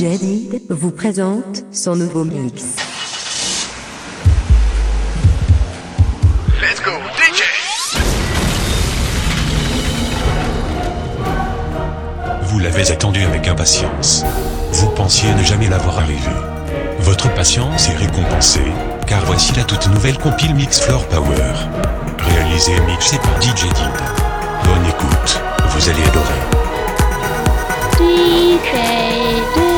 DJ Did vous présente son nouveau mix. Let's go, DJ! Vous l'avez attendu avec impatience. Vous pensiez ne jamais l'avoir arrivé. Votre patience est récompensée, car voici la toute nouvelle compile Mix Floor Power. Réalisée et mixée par DJ Did. Bonne écoute, vous allez adorer. DJ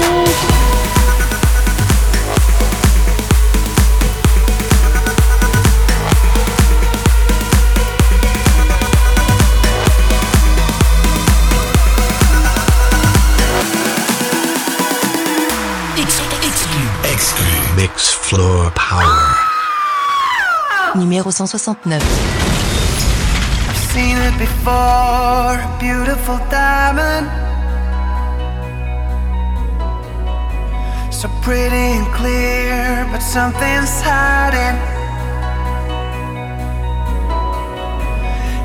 Floor Power. Numéro 169. seen it before, a beautiful diamond. So pretty and clear, but something's hiding.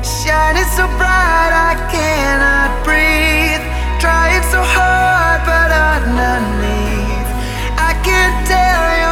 Shining so bright, I cannot breathe. Trying so hard, but underneath, I can tell you're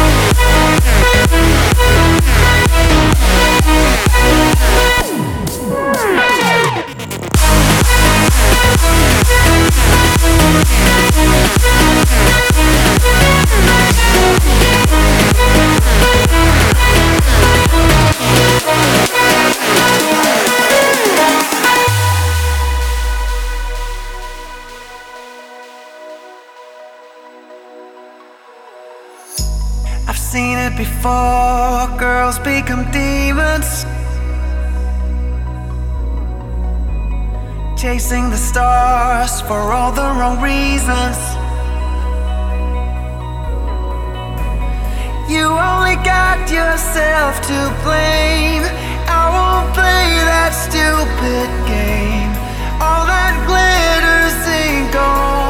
Thank you. Before. Girls become demons. Chasing the stars for all the wrong reasons. You only got yourself to blame. I won't play that stupid game. All that glitters ain't gold.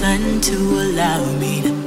sun to allow me to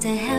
to help.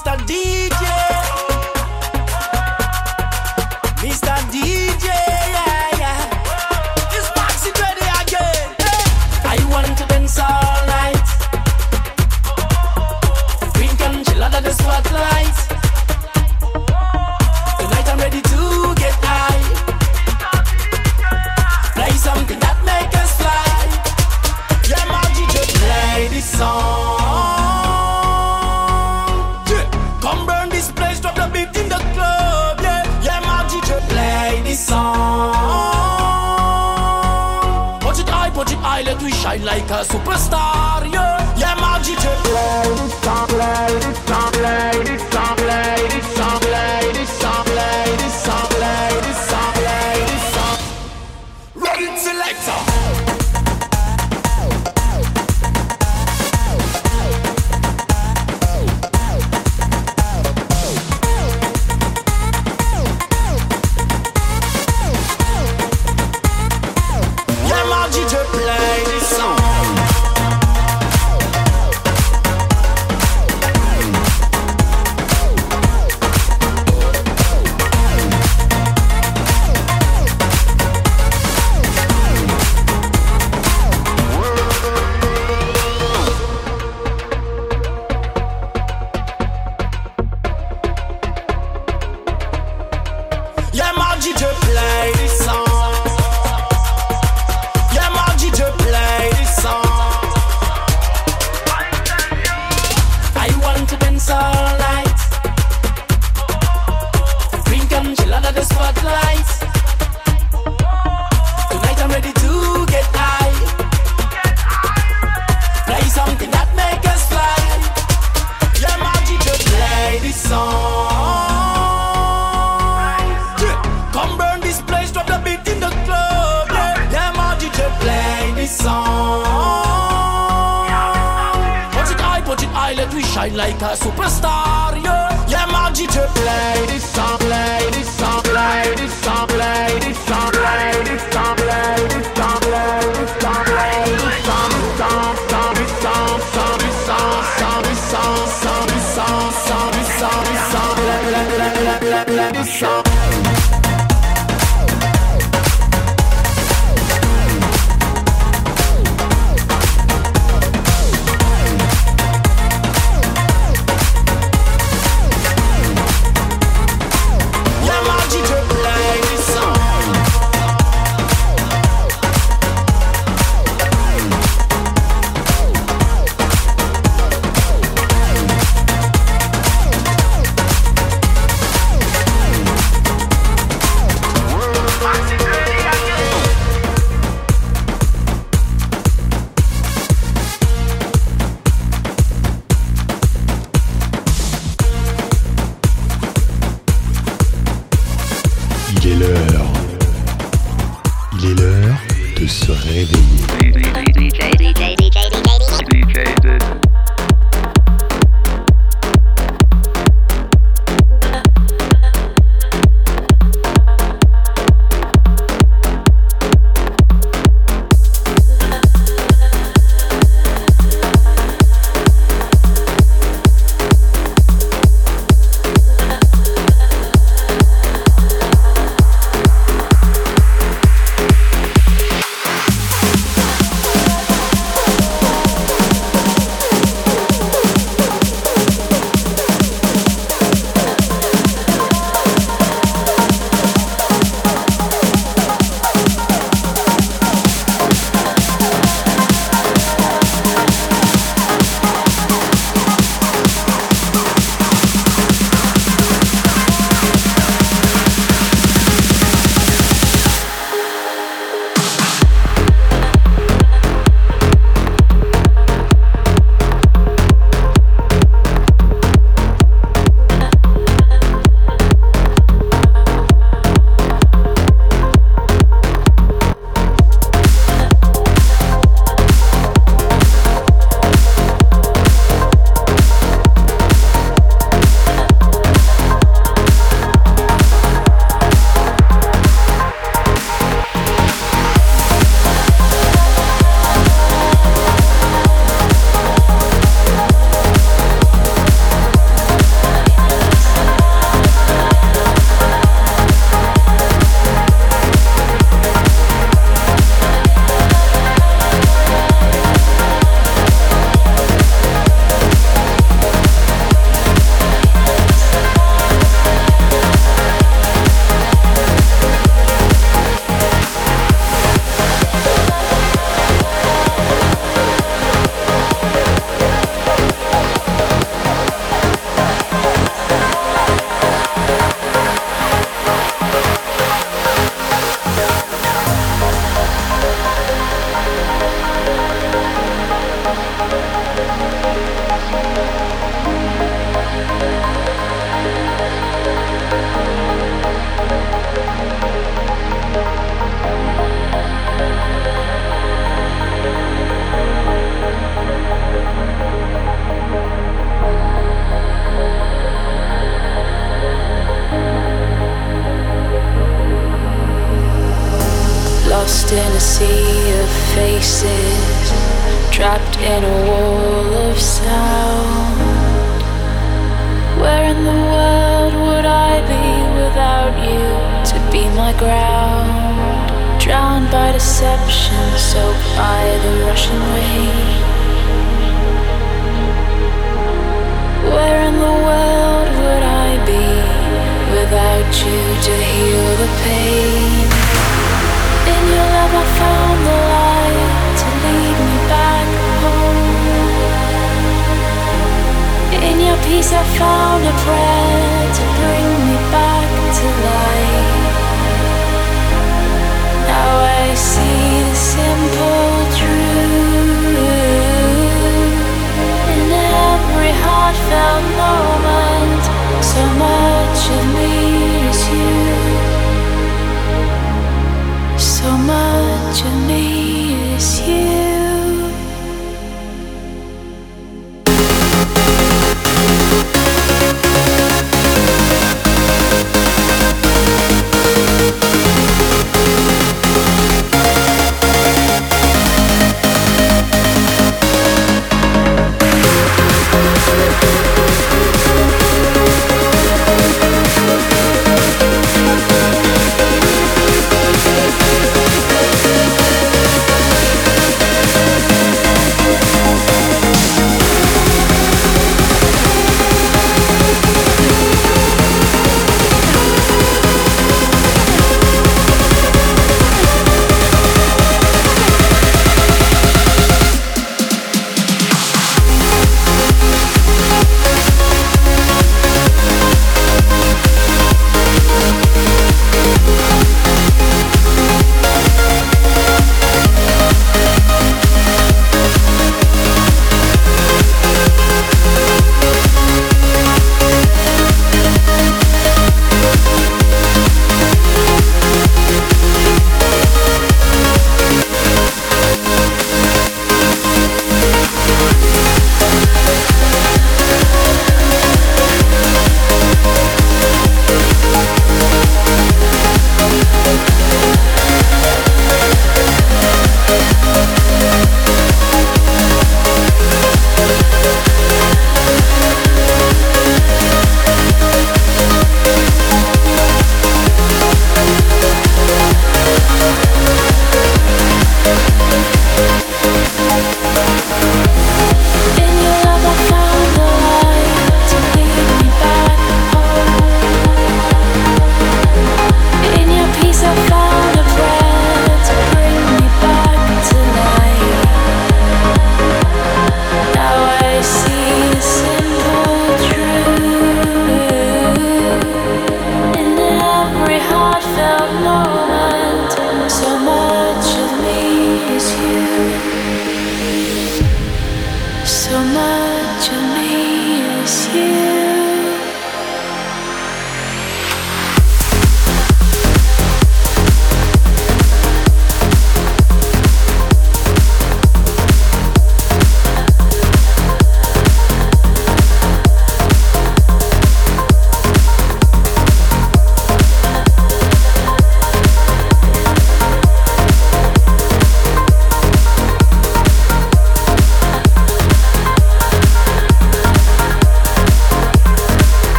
Mr. D.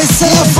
myself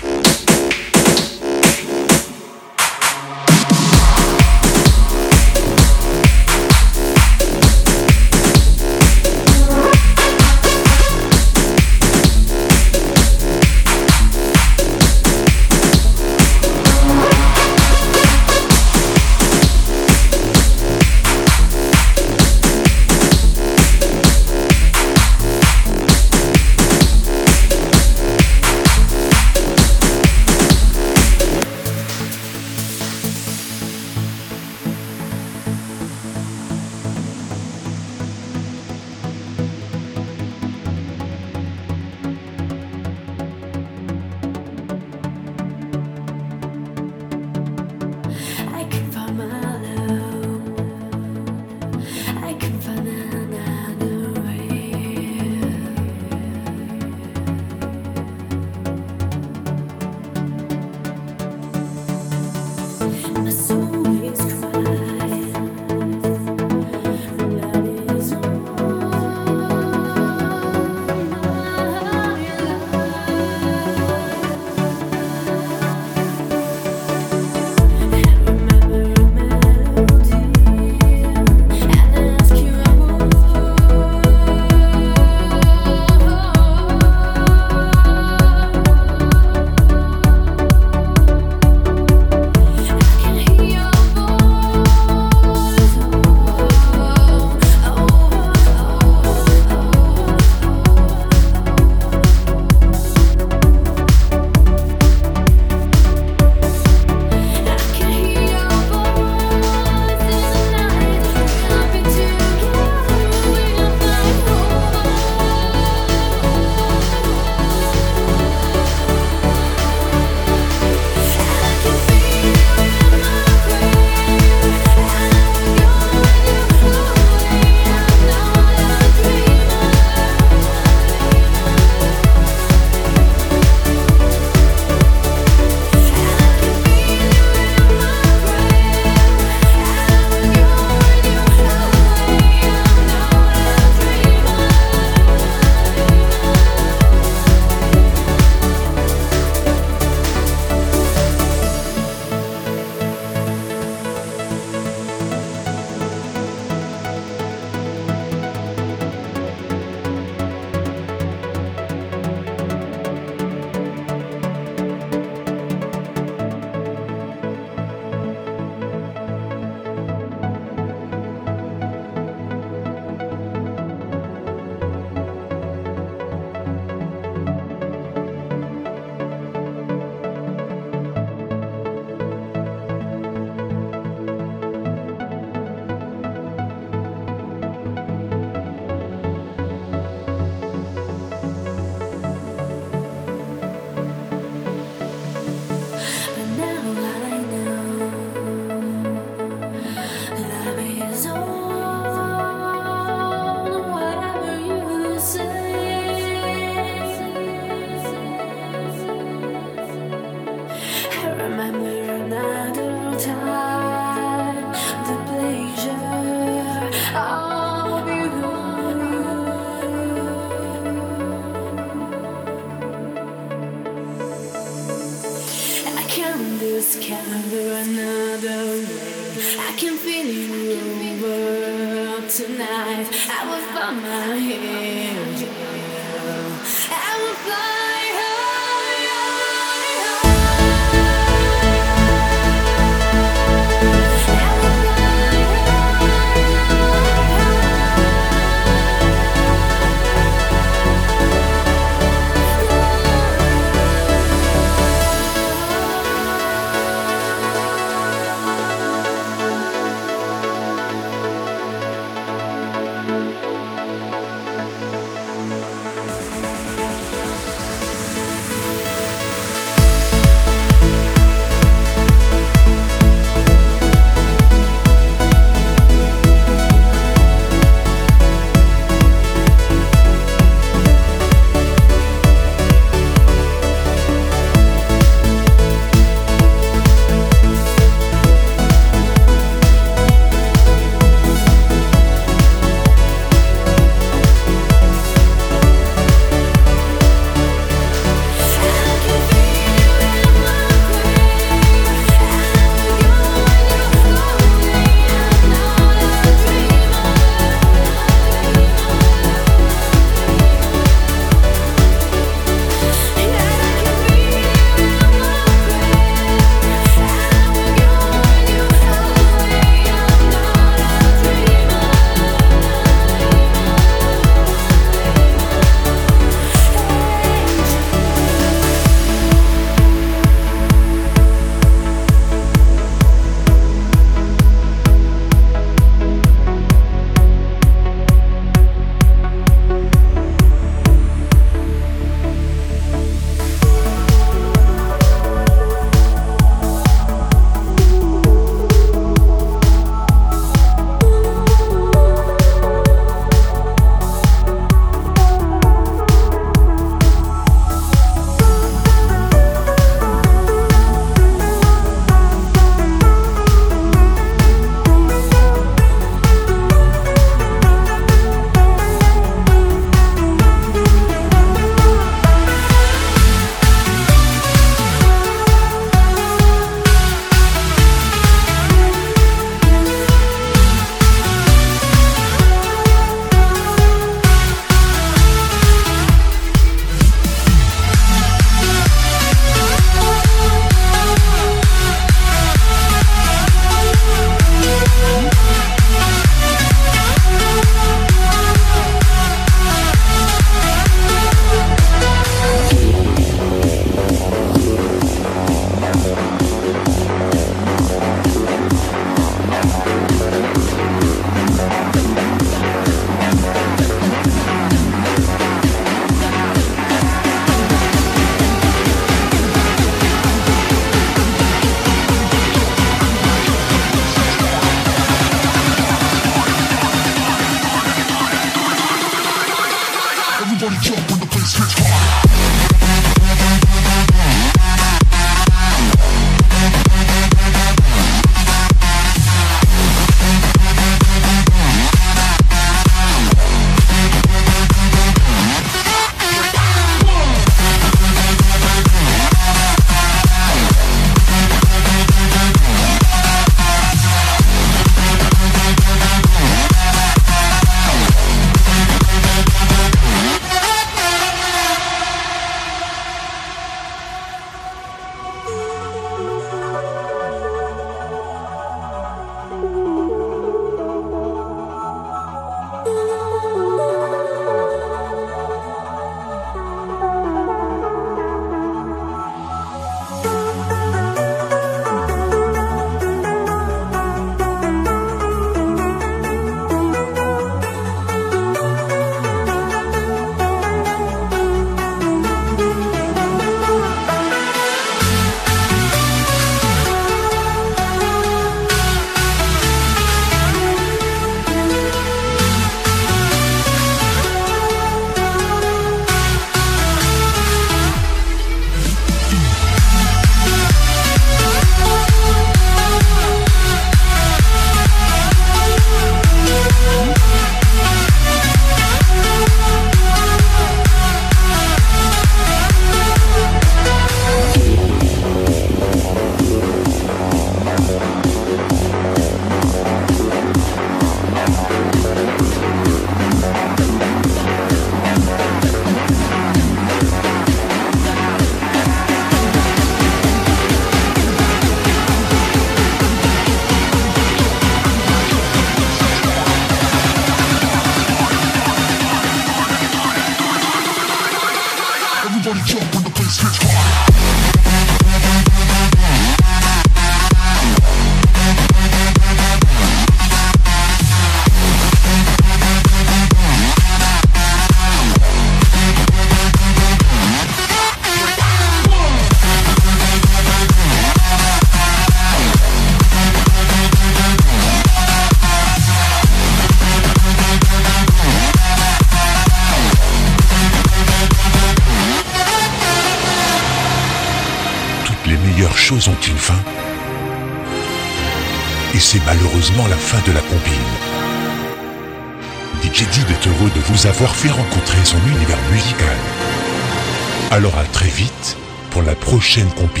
chaîne complète.